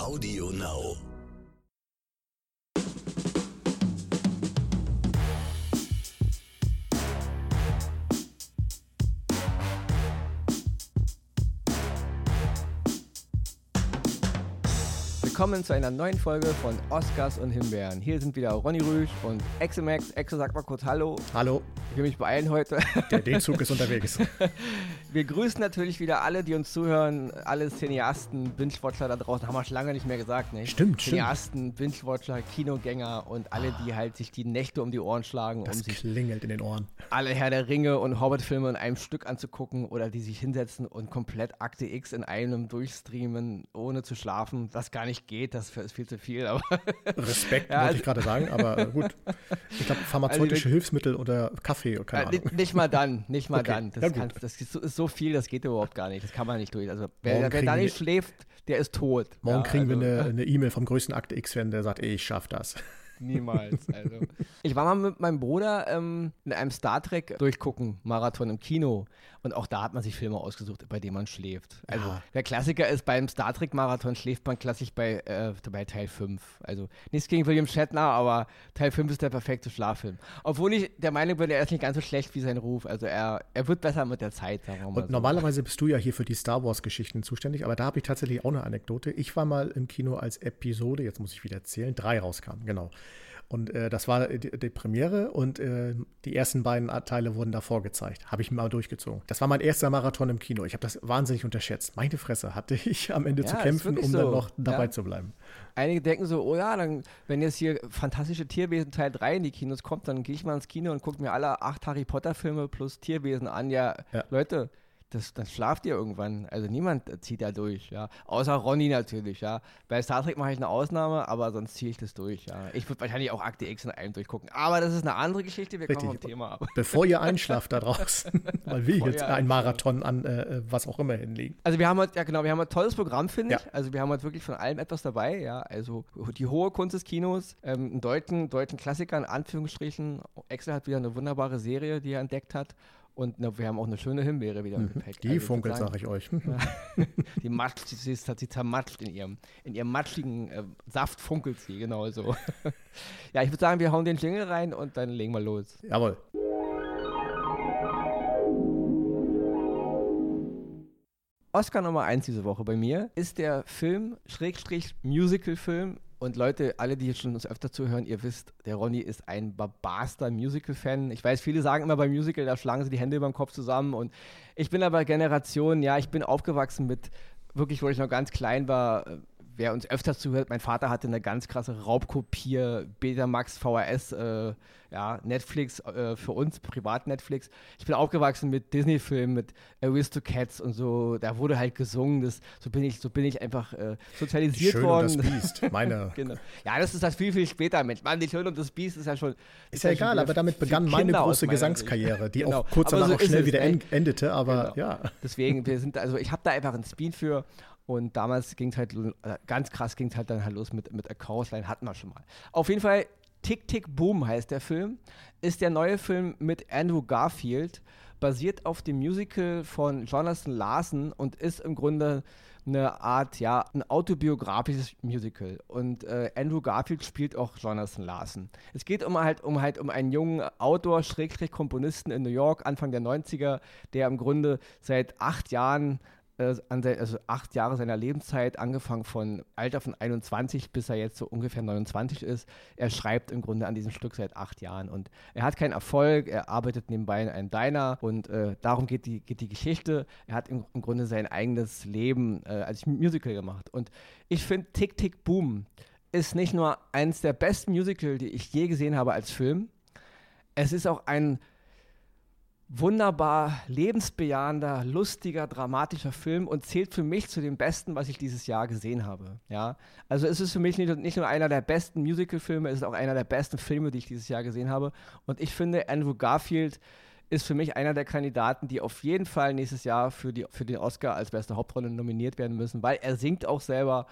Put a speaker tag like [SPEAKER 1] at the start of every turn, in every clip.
[SPEAKER 1] Audio Now.
[SPEAKER 2] Willkommen zu einer neuen Folge von Oscars und Himbeeren. Hier sind wieder Ronny Rüsch und Exemax. Exe, sag mal kurz Hallo.
[SPEAKER 3] Hallo,
[SPEAKER 2] Ich will mich beeilen heute.
[SPEAKER 3] der D-Zug ist unterwegs.
[SPEAKER 2] Wir grüßen natürlich wieder alle, die uns zuhören, alle Cineasten, Binge-Watcher da draußen, haben wir schon lange nicht mehr gesagt, ne?
[SPEAKER 3] Stimmt, stimmt.
[SPEAKER 2] Cineasten, Binge-Watcher, Kinogänger und alle, die halt sich die Nächte um die Ohren schlagen, um
[SPEAKER 3] Das
[SPEAKER 2] sich
[SPEAKER 3] klingelt in den Ohren.
[SPEAKER 2] alle Herr der Ringe und Hobbit-Filme in einem Stück anzugucken oder die sich hinsetzen und komplett Akte X in einem durchstreamen, ohne zu schlafen, was gar nicht geht, das ist viel zu viel, aber
[SPEAKER 3] Respekt,
[SPEAKER 2] Ja,
[SPEAKER 3] wollte
[SPEAKER 2] also-
[SPEAKER 3] ich gerade sagen, aber äh, gut. Ich glaube, pharmazeutische
[SPEAKER 2] Also,
[SPEAKER 3] Hilfsmittel oder Kaffee, keine
[SPEAKER 2] Äh,
[SPEAKER 3] Ahnung.
[SPEAKER 2] ni- nicht mal dann, nicht mal
[SPEAKER 3] Okay,
[SPEAKER 2] dann. Das,
[SPEAKER 3] ja
[SPEAKER 2] kann, das ist, so, ist so viel, das geht überhaupt gar nicht. Das kann man nicht durch. Also wer, wer da nicht schläft, der ist tot.
[SPEAKER 3] Morgen
[SPEAKER 2] Ja,
[SPEAKER 3] kriegen
[SPEAKER 2] also,
[SPEAKER 3] wir eine eine E-Mail vom größten Akte X-Fan, der sagt, ey, ich schaff das.
[SPEAKER 2] Niemals. Also. Ich war mal mit meinem Bruder ähm, in einem Star Trek durchgucken, Marathon im Kino. Und auch da hat man sich Filme ausgesucht, bei denen man schläft. Also
[SPEAKER 3] Ja.
[SPEAKER 2] der Klassiker ist, beim Star Trek Marathon schläft man klassisch bei, äh, bei Teil 5. Also nichts gegen William Shatner, aber Teil 5 ist der perfekte Schlaffilm. Obwohl ich der Meinung bin, er ist nicht ganz so schlecht wie sein Ruf. Also er, er wird besser mit der Zeit, sagen wir mal
[SPEAKER 3] Und
[SPEAKER 2] so.
[SPEAKER 3] normalerweise bist du ja hier für die Star Wars-Geschichten zuständig, aber da habe ich tatsächlich auch eine Anekdote. Ich war mal im Kino als Episode, jetzt muss ich wieder erzählen, drei rauskam, genau. Und äh, das war die, die Premiere und äh, die ersten beiden Teile wurden davor gezeigt. Habe ich mal durchgezogen. Das war mein erster Marathon im Kino. Ich habe das wahnsinnig unterschätzt. Meine Fresse hatte ich am Ende
[SPEAKER 2] Ja,
[SPEAKER 3] zu kämpfen, um
[SPEAKER 2] so.
[SPEAKER 3] dann noch dabei
[SPEAKER 2] Ja.
[SPEAKER 3] zu bleiben.
[SPEAKER 2] Einige denken so, oh ja, dann, wenn jetzt hier Fantastische Tierwesen Teil 3 in die Kinos kommt, dann gehe ich mal ins Kino und gucke mir alle acht Harry Potter Filme plus Tierwesen an. Ja,
[SPEAKER 3] Ja.
[SPEAKER 2] Leute, das, dann schlaft ihr irgendwann. Also niemand zieht da durch, ja. Außer Ronny natürlich, ja. Bei Star Trek mache ich eine Ausnahme, aber sonst ziehe ich das durch, ja. Ich würde wahrscheinlich auch Akte X in einem durchgucken. Aber das ist eine andere Geschichte, wir kommen vom
[SPEAKER 3] Richtig.
[SPEAKER 2] Thema ab.
[SPEAKER 3] Bevor ihr einschlaft da draußen, weil wir
[SPEAKER 2] Bevor
[SPEAKER 3] jetzt einen. Marathon an äh, was auch immer hinlegen.
[SPEAKER 2] Also wir haben heute, ja genau, wir haben ein tolles Programm, finde
[SPEAKER 3] Ja.
[SPEAKER 2] ich. Also wir haben heute wirklich von allem etwas dabei, ja. Also die hohe Kunst des Kinos, ähm, einen deutschen, deutschen Klassiker in Anführungsstrichen. Excel hat wieder eine wunderbare Serie, die er entdeckt hat. Und ne, wir haben auch eine schöne Himbeere wieder im Gepäck.
[SPEAKER 3] Die
[SPEAKER 2] Also
[SPEAKER 3] funkelt, sage ich euch.
[SPEAKER 2] Die matscht, sie, ist, hat sie zermatscht in ihrem, in ihrem matschigen äh, Saft funkelt sie, genau so. ja, ich würde sagen, wir hauen den Jingle rein und dann legen wir los.
[SPEAKER 3] Jawohl.
[SPEAKER 2] Oscar Nummer 1 diese Woche bei mir ist der Film, Schrägstrich Musical-Film. Und Leute, alle, die jetzt schon uns öfter zuhören, ihr wisst, der Ronny ist ein barbarster Musical-Fan. Ich weiß, viele sagen immer bei Musical, da schlagen sie die Hände über dem Kopf zusammen. Und ich bin aber Generation, ja, ich bin aufgewachsen mit, wirklich, wo ich noch ganz klein war, wer uns öfter zuhört, mein Vater hatte eine ganz krasse Raubkopier, Betamax, VHS, äh, ja, Netflix, äh, für uns, Privat-Netflix. Ich bin aufgewachsen mit Disney-Filmen, mit Aristocats und so, da wurde halt gesungen, das, so bin ich, so bin ich einfach äh, sozialisiert
[SPEAKER 3] Schön
[SPEAKER 2] worden.
[SPEAKER 3] und das Biest. Meine.
[SPEAKER 2] Genau. Ja, das ist das viel, viel später, Mensch. Mann, die Schön und das Biest ist ja schon.
[SPEAKER 3] Ist ja
[SPEAKER 2] schon
[SPEAKER 3] egal, aber damit begann meine große Gesangskarriere, die
[SPEAKER 2] Genau.
[SPEAKER 3] auch kurz
[SPEAKER 2] Aber
[SPEAKER 3] danach
[SPEAKER 2] so
[SPEAKER 3] auch
[SPEAKER 2] ist
[SPEAKER 3] schnell
[SPEAKER 2] es,
[SPEAKER 3] wieder en- endete, aber
[SPEAKER 2] Genau.
[SPEAKER 3] ja.
[SPEAKER 2] Deswegen, wir sind, also ich habe da einfach einen Spin für. Und damals ging es halt, äh, ganz krass ging es halt dann halt los mit, mit A Chorus Line, hatten wir schon mal. Auf jeden Fall, Tick Tick Boom heißt der Film, ist der neue Film mit Andrew Garfield, basiert auf dem Musical von Jonathan Larson und ist im Grunde eine Art, ja, ein autobiografisches Musical. Und äh, Andrew Garfield spielt auch Jonathan Larson. Es geht um halt um halt um einen jungen Autor, Schrägstrich Komponisten in New York, Anfang der 90er, der im Grunde seit acht Jahren äh, an sein, also acht Jahre seiner Lebenszeit, angefangen von Alter von 21 bis er jetzt so ungefähr 29 ist. Er schreibt im Grunde an diesem Stück seit acht Jahren und er hat keinen Erfolg, er arbeitet nebenbei in einem Diner und äh, darum geht die, geht die Geschichte. Er hat im, im Grunde sein eigenes Leben äh, als Musical gemacht und ich finde Tick Tick Boom ist nicht nur eines der besten Musical, die ich je gesehen habe als Film, es ist auch ein wunderbar lebensbejahender, lustiger, dramatischer Film und zählt für mich zu den besten, was ich dieses Jahr gesehen habe. Ja, also es ist für mich nicht, nicht nur einer der besten Musical-Filme, es ist auch einer der besten Filme, die ich dieses Jahr gesehen habe. Und ich finde, Andrew Garfield ist für mich einer der Kandidaten, die auf jeden Fall nächstes Jahr für, die, für den Oscar als beste Hauptrolle nominiert werden müssen, weil er singt auch selber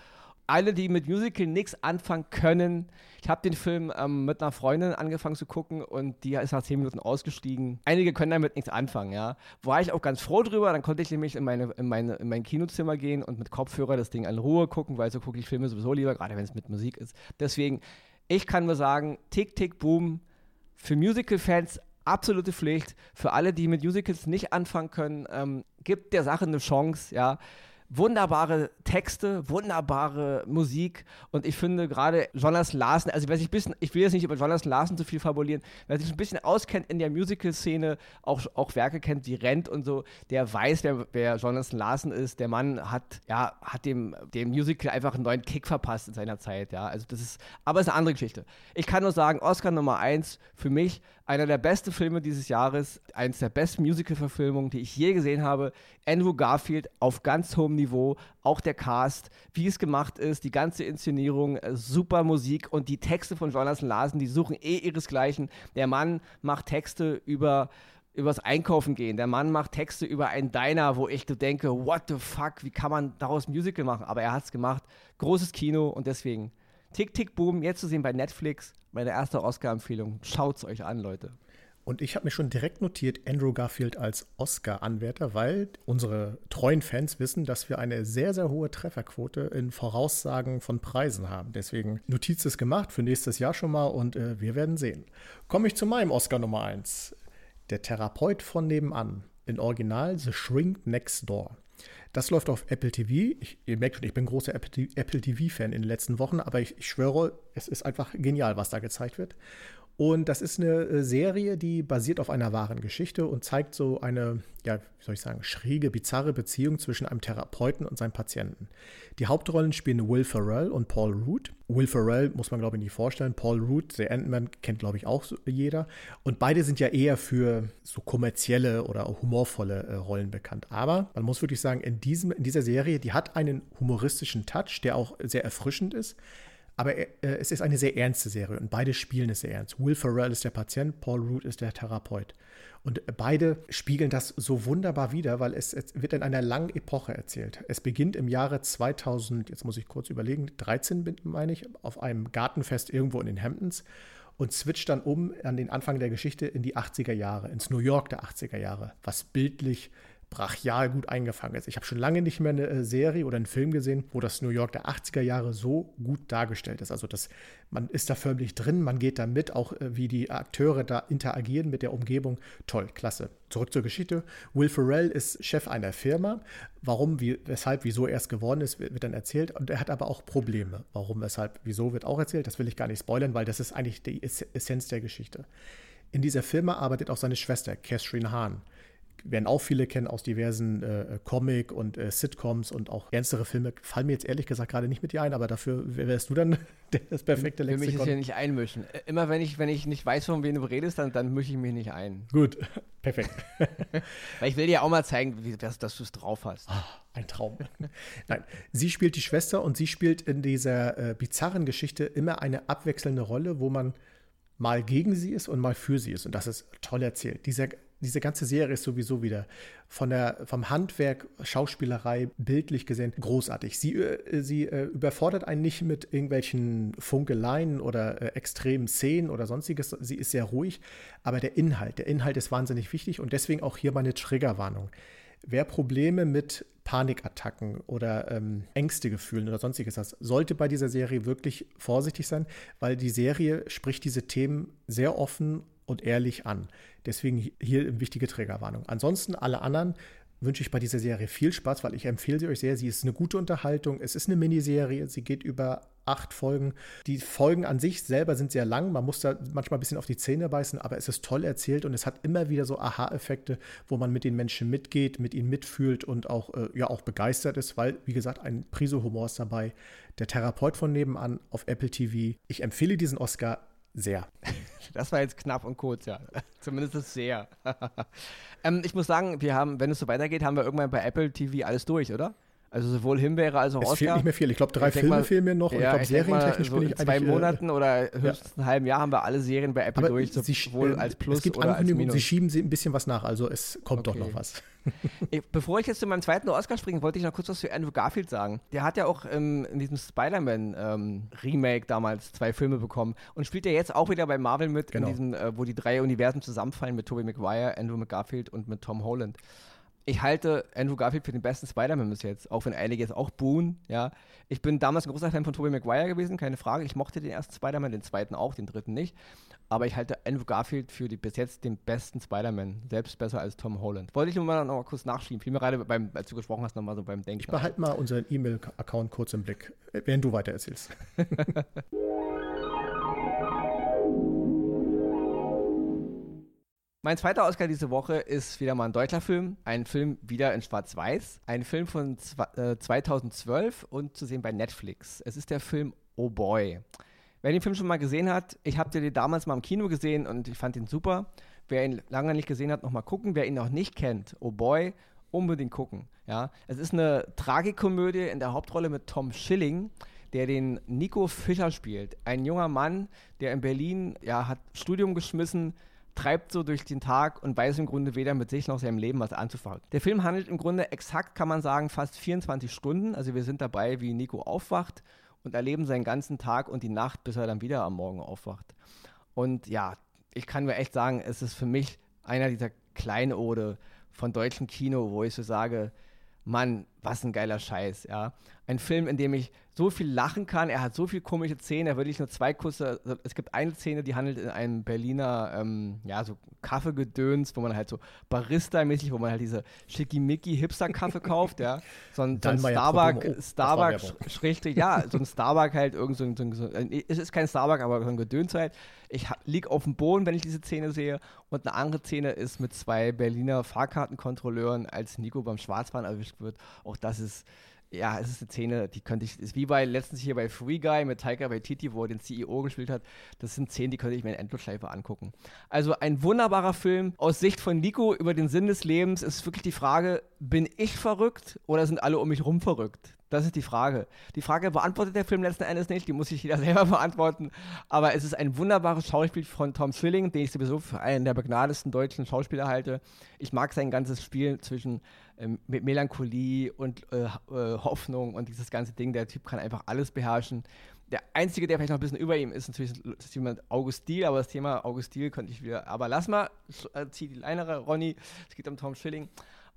[SPEAKER 2] alle, die mit Musical nichts anfangen können, ich habe den Film ähm, mit einer Freundin angefangen zu gucken und die ist nach zehn Minuten ausgestiegen. Einige können damit nichts anfangen, ja. War ich auch ganz froh drüber, dann konnte ich nämlich in, meine, in, meine, in mein Kinozimmer gehen und mit Kopfhörer das Ding in Ruhe gucken, weil so gucke ich Filme sowieso lieber, gerade wenn es mit Musik ist. Deswegen, ich kann nur sagen, Tick, Tick, Boom, für Musical-Fans absolute Pflicht. Für alle, die mit Musicals nicht anfangen können, ähm, gibt der Sache eine Chance, ja wunderbare Texte, wunderbare Musik und ich finde gerade Jonathan Larsen, also wer sich ein bisschen, ich will jetzt nicht über Jonathan Larsen zu viel fabulieren, wer sich ein bisschen auskennt in der Musical-Szene, auch, auch Werke kennt wie Rent und so, der weiß, wer, wer Jonathan Larsen ist. Der Mann hat, ja, hat dem, dem Musical einfach einen neuen Kick verpasst in seiner Zeit, ja, also das ist, aber es ist eine andere Geschichte. Ich kann nur sagen, Oscar Nummer 1 für mich, einer der besten Filme dieses Jahres, eines der besten Musical-Verfilmungen, die ich je gesehen habe. Andrew Garfield auf ganz hohem Niveau, auch der Cast, wie es gemacht ist, die ganze Inszenierung, äh, super Musik und die Texte von Jonathan Larsen, die suchen eh ihresgleichen. Der Mann macht Texte über übers Einkaufen gehen. Der Mann macht Texte über einen Diner, wo ich denke, what the fuck, wie kann man daraus Musical machen? Aber er hat es gemacht. Großes Kino und deswegen Tick, Tick, Boom, jetzt zu sehen bei Netflix. Meine erste Oscar-Empfehlung. Schaut's euch an, Leute.
[SPEAKER 3] Und ich habe mir schon direkt notiert, Andrew Garfield als Oscar-Anwärter, weil unsere treuen Fans wissen, dass wir eine sehr, sehr hohe Trefferquote in Voraussagen von Preisen haben. Deswegen Notiz ist gemacht für nächstes Jahr schon mal und äh, wir werden sehen. Komme ich zu meinem Oscar Nummer 1. Der Therapeut von nebenan. In Original The Shrink Next Door. Das läuft auf Apple TV. Ich, ihr merkt schon, ich bin großer Apple TV-Fan in den letzten Wochen, aber ich, ich schwöre, es ist einfach genial, was da gezeigt wird. Und das ist eine äh, Serie, die basiert auf einer wahren Geschichte und zeigt so eine, ja, wie soll ich sagen, schräge, bizarre Beziehung zwischen einem Therapeuten und seinem Patienten. Die Hauptrollen spielen Will Ferrell und Paul Root. Will Ferrell muss man, glaube ich, nicht vorstellen. Paul Root, der Ant-Man, kennt, glaube ich, auch jeder. Und beide sind ja eher für so kommerzielle oder humorvolle äh, Rollen bekannt. Aber man muss wirklich sagen, in, diesem, in dieser Serie, die hat einen humoristischen Touch, der auch sehr erfrischend ist. Aber äh, es ist eine sehr ernste Serie und beide spielen es sehr ernst. Will Ferrell ist der Patient, Paul Root ist der Therapeut. Und beide spiegeln das so wunderbar wider, weil es, es, wird in einer langen Epoche erzählt. Es beginnt im Jahre 2000, jetzt muss ich kurz überlegen, 13 meine ich, auf einem Gartenfest irgendwo in den Hamptons und switcht dann um an den Anfang der Geschichte in die 80er Jahre, ins New York der 80er Jahre, was bildlich brachial gut eingefangen ist. Ich habe schon lange nicht mehr eine äh, Serie oder einen Film gesehen, wo das New York der 80er Jahre so gut dargestellt ist. Also das, man ist da förmlich drin, man geht da mit, auch äh, wie die Akteure da interagieren mit der Umgebung. Toll, klasse. Zurück zur Geschichte. Will Ferrell ist Chef einer Firma. Warum, wie, weshalb, wieso er es geworden ist, wird dann erzählt. Und er hat aber auch Probleme. Warum, weshalb, wieso wird auch erzählt. Das will ich gar nicht spoilern, weil das ist eigentlich die Essenz der Geschichte. In dieser Firma arbeitet auch seine Schwester, Catherine Hahn werden auch viele kennen aus diversen äh, Comic- und äh, Sitcoms und auch ernstere Filme. Fallen mir jetzt ehrlich gesagt gerade nicht mit dir ein, aber dafür wärst du dann das perfekte
[SPEAKER 2] Lexikon. Ich will mich hier nicht einmischen. Äh, immer wenn ich, wenn ich nicht weiß, von wem du redest, dann, dann mische ich mich nicht ein.
[SPEAKER 3] Gut, perfekt.
[SPEAKER 2] Weil ich will dir auch mal zeigen, wie, dass, dass du es drauf hast.
[SPEAKER 3] Ah, ein Traum. Nein, sie spielt die Schwester und sie spielt in dieser äh, bizarren Geschichte immer eine abwechselnde Rolle, wo man mal gegen sie ist und mal für sie ist. Und das ist toll erzählt. Dieser diese ganze Serie ist sowieso wieder von der, vom Handwerk, Schauspielerei, bildlich gesehen großartig. Sie, äh, sie äh, überfordert einen nicht mit irgendwelchen Funkeleien oder äh, extremen Szenen oder sonstiges. Sie ist sehr ruhig, aber der Inhalt, der Inhalt ist wahnsinnig wichtig und deswegen auch hier meine Triggerwarnung. Wer Probleme mit Panikattacken oder ähm, Ängste gefühlen oder sonstiges hat, sollte bei dieser Serie wirklich vorsichtig sein, weil die Serie spricht diese Themen sehr offen und ehrlich an. Deswegen hier eine wichtige Trägerwarnung. Ansonsten alle anderen wünsche ich bei dieser Serie viel Spaß, weil ich empfehle sie euch sehr. Sie ist eine gute Unterhaltung. Es ist eine Miniserie. Sie geht über acht Folgen. Die Folgen an sich selber sind sehr lang. Man muss da manchmal ein bisschen auf die Zähne beißen, aber es ist toll erzählt und es hat immer wieder so Aha-Effekte, wo man mit den Menschen mitgeht, mit ihnen mitfühlt und auch, äh, ja, auch begeistert ist, weil, wie gesagt, ein Prise Humor ist dabei. Der Therapeut von nebenan auf Apple TV. Ich empfehle diesen Oscar sehr.
[SPEAKER 2] Das war jetzt knapp und kurz, ja. Zumindest sehr. ähm, ich muss sagen, wir haben, wenn es so weitergeht, haben wir irgendwann bei Apple TV alles durch, oder? Also sowohl Himbeere als auch
[SPEAKER 3] es
[SPEAKER 2] Oscar.
[SPEAKER 3] fehlt nicht mehr viel. Ich glaube, drei ich Filme mal, fehlen mir noch.
[SPEAKER 2] Ja, ich glaube, serientechnisch so bin ich in
[SPEAKER 3] zwei
[SPEAKER 2] eigentlich, Monaten oder höchstens ja. einem halben Jahr haben wir alle Serien bei Apple durch,
[SPEAKER 3] sowohl als Plus es gibt oder als Minus. Sie schieben sie ein bisschen was nach, also es kommt okay. doch noch was.
[SPEAKER 2] ich, bevor ich jetzt zu meinem zweiten Oscar springe, wollte ich noch kurz was zu Andrew Garfield sagen. Der hat ja auch ähm, in diesem Spider-Man-Remake ähm, damals zwei Filme bekommen und spielt ja jetzt auch wieder bei Marvel mit, genau. in diesem, äh, wo die drei Universen zusammenfallen mit Tobey Maguire, Andrew McGarfield und mit Tom Holland ich halte Andrew Garfield für den besten Spider-Man bis jetzt, auch wenn einige jetzt auch Boone, ja. Ich bin damals ein großer Fan von Tobey Maguire gewesen, keine Frage. Ich mochte den ersten Spider-Man, den zweiten auch, den dritten nicht. Aber ich halte Andrew Garfield für die, bis jetzt den besten Spider-Man, selbst besser als Tom Holland. Wollte ich nur mal noch mal kurz nachschieben. Fiel mir gerade, beim, als du gesprochen hast, nochmal so beim Denken.
[SPEAKER 3] Ich behalte mal unseren E-Mail-Account kurz im Blick, während du weiter erzählst.
[SPEAKER 2] Mein zweiter Oscar diese Woche ist wieder mal ein deutscher Film. Ein Film wieder in Schwarz-Weiß. Ein Film von 2012 äh, und zu sehen bei Netflix. Es ist der Film Oh Boy. Wer den Film schon mal gesehen hat, ich habe den damals mal im Kino gesehen und ich fand ihn super. Wer ihn lange nicht gesehen hat, nochmal gucken. Wer ihn noch nicht kennt, Oh Boy, unbedingt gucken. Ja? Es ist eine Tragikomödie in der Hauptrolle mit Tom Schilling der den Nico Fischer spielt. Ein junger Mann, der in Berlin ja, hat Studium geschmissen, treibt so durch den Tag und weiß im Grunde weder mit sich noch seinem Leben was anzufangen. Der Film handelt im Grunde exakt, kann man sagen, fast 24 Stunden. Also wir sind dabei, wie Nico aufwacht und erleben seinen ganzen Tag und die Nacht, bis er dann wieder am Morgen aufwacht. Und ja, ich kann mir echt sagen, es ist für mich einer dieser Kleinode von deutschem Kino, wo ich so sage, Mann, was ein geiler Scheiß, ja. Ein Film, in dem ich so viel lachen kann, er hat so viele komische Szenen, er wirklich nur zwei kurze, also es gibt eine Szene, die handelt in einem Berliner, ähm, ja, so Kaffeegedöns, wo man halt so Barista-mäßig, wo man halt diese schickimicki Hipster-Kaffee kauft, ja. So ein, so ein Starbucks, oh, Starbucks, schrägstrich, ja, so ein Starbucks halt, irgend so, so, so, äh, es ist kein Starbucks, aber so ein Gedöns halt. Ich liege auf dem Boden, wenn ich diese Szene sehe und eine andere Szene ist mit zwei Berliner Fahrkartenkontrolleuren, als Nico beim Schwarzfahren erwischt wird. Auch das ist ja, es ist eine Szene, die könnte ich, ist wie bei letztens hier bei Free Guy mit Taika Waititi, wo er den CEO gespielt hat. Das sind Szenen, die könnte ich mir in Endlosschleife angucken. Also ein wunderbarer Film aus Sicht von Nico über den Sinn des Lebens ist wirklich die Frage, bin ich verrückt oder sind alle um mich rum verrückt? Das ist die Frage. Die Frage beantwortet der Film letzten Endes nicht, die muss sich jeder selber beantworten. Aber es ist ein wunderbares Schauspiel von Tom Schilling, den ich sowieso für einen der begnadesten deutschen Schauspieler halte. Ich mag sein ganzes Spiel zwischen ähm, Melancholie und äh, äh, Hoffnung und dieses ganze Ding. Der Typ kann einfach alles beherrschen. Der Einzige, der vielleicht noch ein bisschen über ihm ist, natürlich ist jemand August Diel, aber das Thema August Diel könnte ich wieder. Aber lass mal, äh, zieh die Leinere, Ronny. Es geht um Tom Schilling.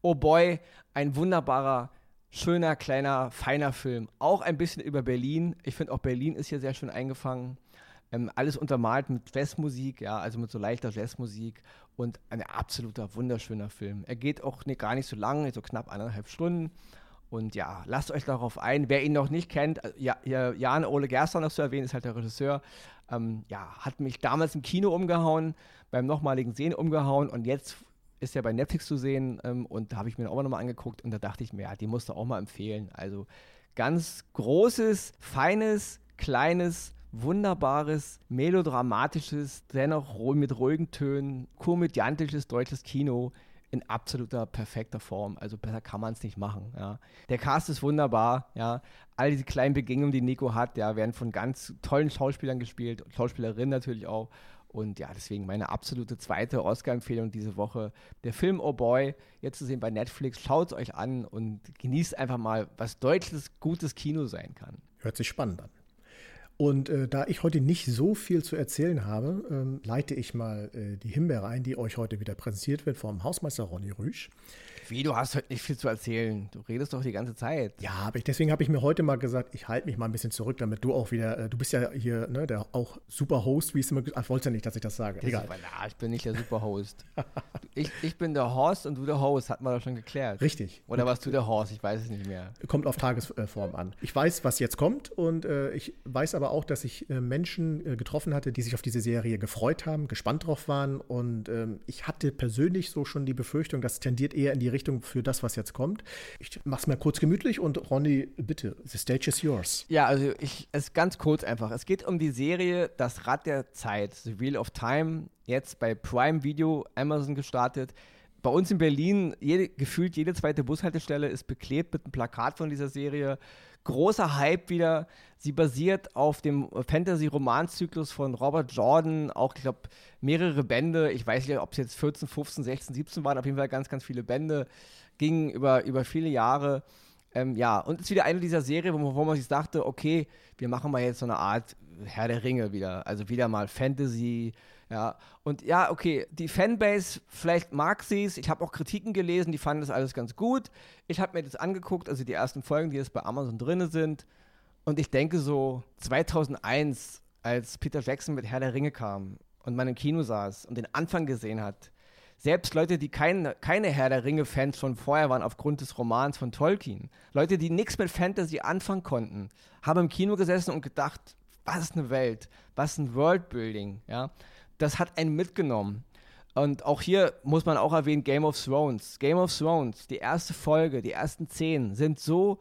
[SPEAKER 2] Oh boy, ein wunderbarer schöner, kleiner, feiner Film. Auch ein bisschen über Berlin. Ich finde auch Berlin ist hier sehr schön eingefangen. Ähm, alles untermalt mit Jazzmusik, ja, also mit so leichter Jazzmusik und ein absoluter wunderschöner Film. Er geht auch nee, gar nicht so lang, so knapp eineinhalb Stunden. Und ja, lasst euch darauf ein. Wer ihn noch nicht kennt, äh, ja, Jan Ole Gerster noch zu erwähnen, ist halt der Regisseur. Ähm, ja, hat mich damals im Kino umgehauen, beim nochmaligen Sehen umgehauen und jetzt ist ja bei Netflix zu sehen ähm, und da habe ich mir auch nochmal angeguckt und da dachte ich mir, ja, die musst du auch mal empfehlen. Also ganz großes, feines, kleines, wunderbares, melodramatisches, dennoch mit ruhigen Tönen, komödiantisches deutsches Kino in absoluter perfekter Form. Also besser kann man es nicht machen. Ja. Der Cast ist wunderbar. Ja. All diese kleinen Begegnungen, die Nico hat, ja, werden von ganz tollen Schauspielern gespielt, Schauspielerinnen natürlich auch. Und ja, deswegen meine absolute zweite Oscar-Empfehlung diese Woche. Der Film Oh Boy, jetzt zu sehen bei Netflix. Schaut es euch an und genießt einfach mal, was deutsches, gutes Kino sein kann.
[SPEAKER 3] Hört sich spannend an. Und äh, da ich heute nicht so viel zu erzählen habe, ähm, leite ich mal äh, die Himbeere ein, die euch heute wieder präsentiert wird vom Hausmeister Ronny Rüsch.
[SPEAKER 2] Wie, du hast heute nicht viel zu erzählen. Du redest doch die ganze Zeit.
[SPEAKER 3] Ja, aber ich, deswegen habe ich mir heute mal gesagt, ich halte mich mal ein bisschen zurück, damit du auch wieder, äh, du bist ja hier, ne, der auch super Host, wie es immer, ach, wolltest ja nicht, dass ich das sage.
[SPEAKER 2] Der Egal. Super, na, ich bin nicht der super Host. ich, ich bin der Horst und du der Host, hat man doch schon geklärt.
[SPEAKER 3] Richtig.
[SPEAKER 2] Oder warst du der Horst? Ich weiß es nicht mehr.
[SPEAKER 3] Kommt auf Tagesform an. Ich weiß, was jetzt kommt und äh, ich weiß aber auch, dass ich äh, Menschen äh, getroffen hatte, die sich auf diese Serie gefreut haben, gespannt drauf waren und ähm, ich hatte persönlich so schon die Befürchtung, das tendiert eher in die Richtung für das, was jetzt kommt. Ich mach's mal kurz gemütlich und Ronny, bitte, the stage is yours.
[SPEAKER 2] Ja, also ich, es ganz kurz einfach. Es geht um die Serie Das Rad der Zeit, The Wheel of Time, jetzt bei Prime Video, Amazon gestartet. Bei uns in Berlin, jede, gefühlt jede zweite Bushaltestelle ist beklebt mit einem Plakat von dieser Serie. Großer Hype wieder. Sie basiert auf dem Fantasy-Romanzyklus von Robert Jordan, auch, ich glaube, mehrere Bände. Ich weiß nicht, ob es jetzt 14, 15, 16, 17 waren, auf jeden Fall ganz, ganz viele Bände. Gingen über, über viele Jahre. Ähm, ja, und es ist wieder eine dieser Serien, wo, wo man sich dachte, okay, wir machen mal jetzt so eine Art Herr der Ringe wieder. Also wieder mal Fantasy, ja. Und ja, okay, die Fanbase, vielleicht mag sie es. Ich habe auch Kritiken gelesen, die fanden das alles ganz gut. Ich habe mir das angeguckt, also die ersten Folgen, die jetzt bei Amazon drin sind. Und ich denke so, 2001, als Peter Jackson mit Herr der Ringe kam und man im Kino saß und den Anfang gesehen hat, selbst Leute, die kein, keine Herr der Ringe-Fans schon vorher waren aufgrund des Romans von Tolkien, Leute, die nichts mit Fantasy anfangen konnten, haben im Kino gesessen und gedacht, was ist eine Welt, was ist ein Worldbuilding, ja. Das hat einen mitgenommen. Und auch hier muss man auch erwähnen, Game of Thrones. Game of Thrones, die erste Folge, die ersten zehn sind so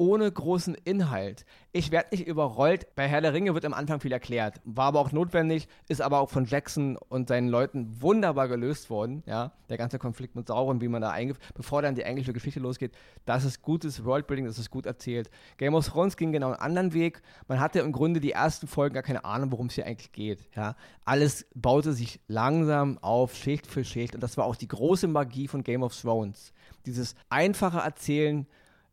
[SPEAKER 2] ohne großen Inhalt. Ich werde nicht überrollt. Bei Herr der Ringe wird am Anfang viel erklärt. War aber auch notwendig, ist aber auch von Jackson und seinen Leuten wunderbar gelöst worden. Ja, der ganze Konflikt mit Sauron, wie man da eingeht, bevor dann die englische Geschichte losgeht. Das ist gutes Worldbuilding, das ist gut erzählt. Game of Thrones ging genau einen anderen Weg. Man hatte im Grunde die ersten Folgen gar keine Ahnung, worum es hier eigentlich geht. Ja, alles baute sich langsam auf, Schicht für Schicht. Und das war auch die große Magie von Game of Thrones. Dieses einfache Erzählen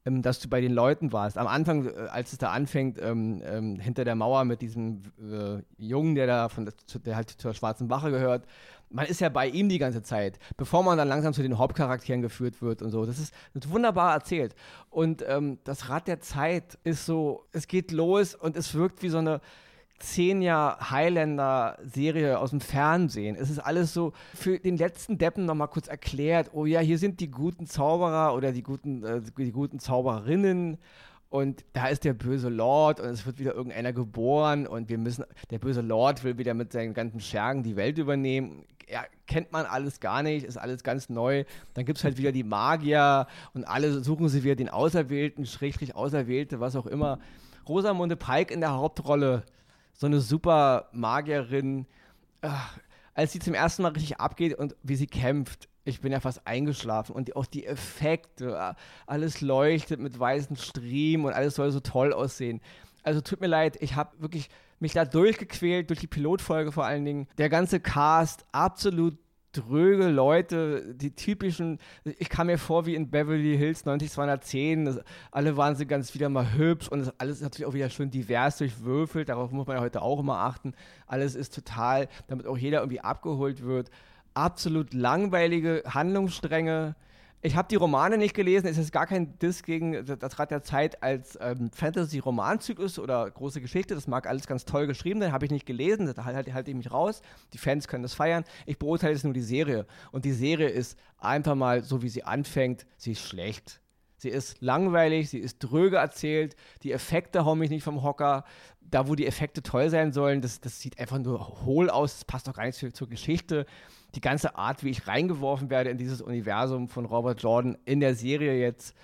[SPEAKER 2] ähm, dass du bei den Leuten warst. Am Anfang, äh, als es da anfängt, ähm, ähm, hinter der Mauer mit diesem äh, Jungen, der da von der halt zur Schwarzen Wache gehört, man ist ja bei ihm die ganze Zeit, bevor man dann langsam zu den Hauptcharakteren geführt wird und so. Das ist, das ist wunderbar erzählt. Und ähm, das Rad der Zeit ist so, es geht los und es wirkt wie so eine zehn Jahr Highlander-Serie aus dem Fernsehen. Es ist alles so für den letzten Deppen nochmal kurz erklärt. Oh ja, hier sind die guten Zauberer oder die guten, äh, die guten Zaubererinnen. Und da ist der böse Lord und es wird wieder irgendeiner geboren und wir müssen, der böse Lord will wieder mit seinen ganzen Schergen die Welt übernehmen. Ja, kennt man alles gar nicht, ist alles ganz neu. Dann gibt es halt wieder die Magier und alle suchen sie wieder den Auserwählten, schrägstrich Auserwählte, was auch immer. Rosamunde Pike in der Hauptrolle so eine super Magierin. Ach, als sie zum ersten Mal richtig abgeht und wie sie kämpft, ich bin ja fast eingeschlafen und auch die Effekte, alles leuchtet mit weißen Striemen und alles soll so toll aussehen. Also tut mir leid, ich habe wirklich mich da durchgequält, durch die Pilotfolge vor allen Dingen. Der ganze Cast absolut dröge Leute, die typischen, ich kam mir vor wie in Beverly Hills 90210, das, alle waren sie ganz wieder mal hübsch und das alles ist natürlich auch wieder schön divers durchwürfelt, darauf muss man ja heute auch immer achten. Alles ist total, damit auch jeder irgendwie abgeholt wird. Absolut langweilige Handlungsstränge, ich habe die Romane nicht gelesen, es ist gar kein Diss gegen das Rad der Zeit als ähm, Fantasy-Romanzyklus oder große Geschichte. Das mag alles ganz toll geschrieben sein, habe ich nicht gelesen, da halte halt ich mich raus. Die Fans können das feiern. Ich beurteile jetzt nur die Serie. Und die Serie ist einfach mal so, wie sie anfängt, sie ist schlecht. Sie ist langweilig, sie ist dröge erzählt, die Effekte hauen mich nicht vom Hocker. Da, wo die Effekte toll sein sollen, das, das sieht einfach nur hohl aus, das passt doch gar nicht zur, zur Geschichte die ganze Art, wie ich reingeworfen werde in dieses Universum von Robert Jordan in der Serie jetzt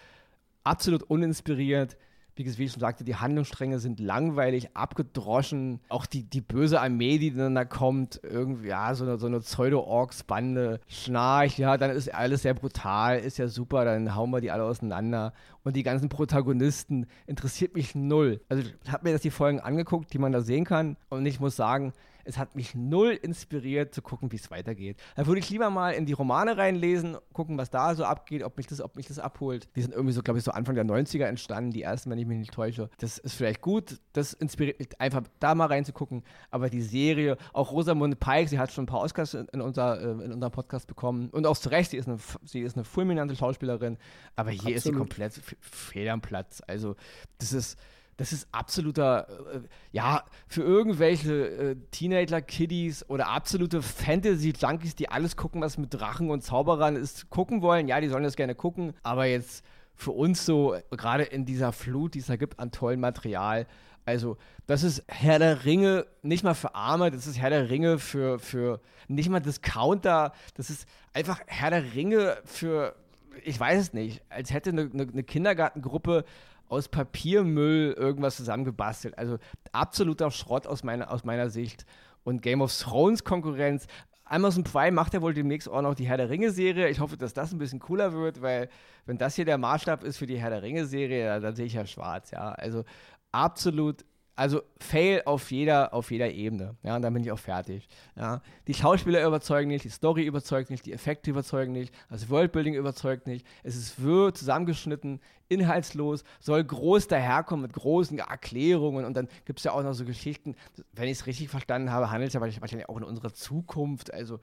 [SPEAKER 2] absolut uninspiriert. Wie ich schon sagte, die Handlungsstränge sind langweilig, abgedroschen. Auch die, die böse Armee, die dann da kommt, irgendwie, ja, so eine, so eine Pseudo-Orks-Bande, schnarcht, ja, dann ist alles sehr brutal, ist ja super, dann hauen wir die alle auseinander. Und die ganzen Protagonisten interessiert mich null. Also ich habe mir das die Folgen angeguckt, die man da sehen kann. Und ich muss sagen, es hat mich null inspiriert zu gucken, wie es weitergeht. Da würde ich lieber mal in die Romane reinlesen, gucken, was da so abgeht, ob mich das, ob mich das abholt. Die sind irgendwie so, glaube ich, so Anfang der 90er entstanden, die ersten, wenn ich mich nicht täusche. Das ist vielleicht gut, das inspiriert mich einfach da mal reinzugucken. Aber die Serie, auch Rosamunde Pike, sie hat schon ein paar Oscars in, unser, äh, in unserem Podcast bekommen. Und auch zu Recht, sie ist eine, sie ist eine fulminante Schauspielerin. Aber hier Absolut. ist sie komplett fehl am Platz. Also, das ist das ist absoluter, äh, ja, für irgendwelche äh, Teenager-Kiddies oder absolute Fantasy-Junkies, die alles gucken, was mit Drachen und Zauberern ist, gucken wollen. Ja, die sollen das gerne gucken, aber jetzt für uns so, gerade in dieser Flut, die es da gibt an tollem Material, also, das ist Herr der Ringe nicht mal für Arme, das ist Herr der Ringe für, für nicht mal Discounter, das ist einfach Herr der Ringe für, ich weiß es nicht, als hätte eine, eine, eine Kindergartengruppe aus Papiermüll irgendwas zusammengebastelt. Also absoluter Schrott aus meiner, aus meiner Sicht. Und Game of Thrones Konkurrenz, Amazon Prime macht ja wohl demnächst auch noch die Herr der Ringe-Serie. Ich hoffe, dass das ein bisschen cooler wird, weil wenn das hier der Maßstab ist für die Herr der Ringe-Serie, dann sehe ich ja schwarz, ja. Also absolut also Fail auf jeder, auf jeder Ebene. Ja, und dann bin ich auch fertig. Ja. Die Schauspieler überzeugen nicht, die Story überzeugt nicht, die Effekte überzeugen nicht, das Worldbuilding überzeugt nicht. Es ist wirr, zusammengeschnitten, inhaltslos, soll groß daherkommen mit großen Erklärungen und dann gibt es ja auch noch so Geschichten. Wenn ich es richtig verstanden habe, handelt es ja wahrscheinlich auch in unserer Zukunft. Also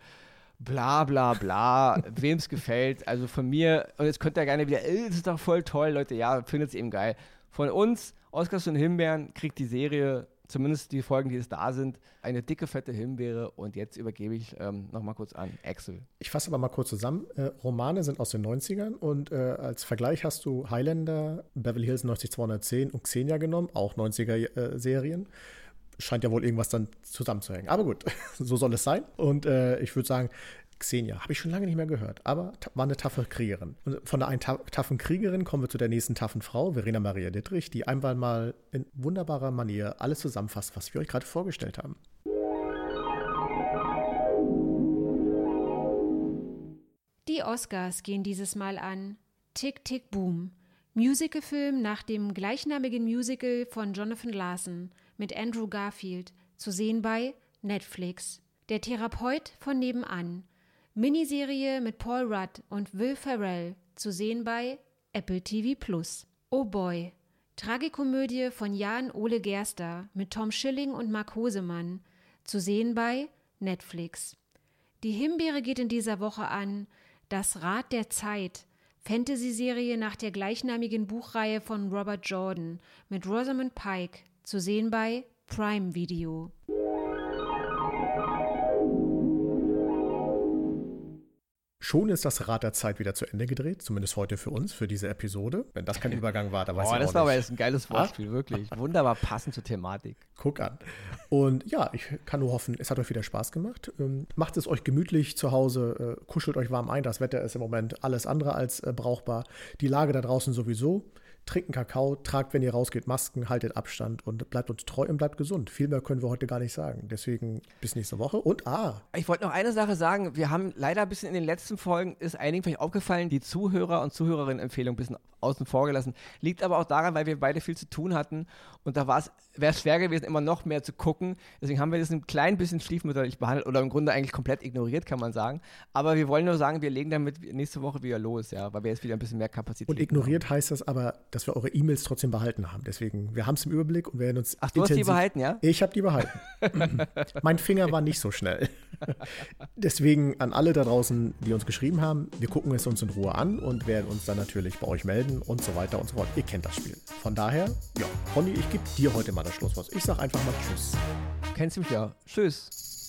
[SPEAKER 2] bla bla bla, wem es gefällt. Also von mir, und jetzt könnt ihr gerne wieder, das ist doch voll toll, Leute, ja, findet es eben geil. Von uns Oscars und Himbeeren kriegt die Serie, zumindest die Folgen, die es da sind, eine dicke, fette Himbeere. Und jetzt übergebe ich ähm, nochmal kurz an Axel.
[SPEAKER 3] Ich fasse aber mal kurz zusammen. Äh, Romane sind aus den 90ern und äh, als Vergleich hast du Highlander, Beverly Hills 90210 und Xenia genommen, auch 90er-Serien. Äh, Scheint ja wohl irgendwas dann zusammenzuhängen. Aber gut, so soll es sein. Und äh, ich würde sagen, Xenia, habe ich schon lange nicht mehr gehört, aber war eine taffe Kriegerin. Und von der einen taffen Kriegerin kommen wir zu der nächsten taffen Frau, Verena Maria Dittrich, die einmal mal in wunderbarer Manier alles zusammenfasst, was wir euch gerade vorgestellt haben.
[SPEAKER 1] Die Oscars gehen dieses Mal an Tick Tick Boom, Musicalfilm nach dem gleichnamigen Musical von Jonathan Larson mit Andrew Garfield, zu sehen bei Netflix. Der Therapeut von nebenan, Miniserie mit Paul Rudd und Will Ferrell, zu sehen bei Apple TV Plus. Oh Boy, Tragikomödie von Jan Ole Gerster mit Tom Schilling und Mark Hosemann, zu sehen bei Netflix. Die Himbeere geht in dieser Woche an Das Rad der Zeit, Fantasy-Serie nach der gleichnamigen Buchreihe von Robert Jordan mit Rosamund Pike, zu sehen bei Prime Video.
[SPEAKER 3] Schon ist das Rad der Zeit wieder zu Ende gedreht, zumindest heute für uns, für diese Episode. Wenn das kein Übergang war, da weiß oh, ich auch
[SPEAKER 2] das war
[SPEAKER 3] aber
[SPEAKER 2] jetzt ein geiles Wortspiel, ah? wirklich. Wunderbar passend zur Thematik.
[SPEAKER 3] Guck an. Und ja, ich kann nur hoffen, es hat euch wieder Spaß gemacht. Ähm, macht es euch gemütlich zu Hause, äh, kuschelt euch warm ein. Das Wetter ist im Moment alles andere als äh, brauchbar. Die Lage da draußen sowieso trinkt Kakao, tragt, wenn ihr rausgeht, Masken, haltet Abstand und bleibt uns treu und bleibt gesund. Viel mehr können wir heute gar nicht sagen. Deswegen bis nächste Woche und ah.
[SPEAKER 2] Ich wollte noch eine Sache sagen. Wir haben leider ein bisschen in den letzten Folgen, ist einigen vielleicht aufgefallen, die Zuhörer- und Zuhörerinnen-Empfehlung ein bisschen außen vor gelassen. Liegt aber auch daran, weil wir beide viel zu tun hatten und da wäre es schwer gewesen, immer noch mehr zu gucken. Deswegen haben wir das ein klein bisschen stiefmütterlich behandelt oder im Grunde eigentlich komplett ignoriert, kann man sagen. Aber wir wollen nur sagen, wir legen damit nächste Woche wieder los, ja, weil wir jetzt wieder ein bisschen mehr Kapazität haben.
[SPEAKER 3] Und ignoriert haben. heißt das aber, dass wir eure E-Mails trotzdem behalten haben. Deswegen, wir haben es im Überblick und werden uns.
[SPEAKER 2] Ach, du hast die behalten, ja?
[SPEAKER 3] Ich habe die behalten. mein Finger war nicht so schnell. Deswegen an alle da draußen, die uns geschrieben haben, wir gucken es uns in Ruhe an und werden uns dann natürlich bei euch melden und so weiter und so fort. Ihr kennt das Spiel. Von daher, ja, Ronny, ich gebe dir heute mal das Schlusswort. Ich sage einfach mal Tschüss.
[SPEAKER 2] Kennst du mich ja. Tschüss.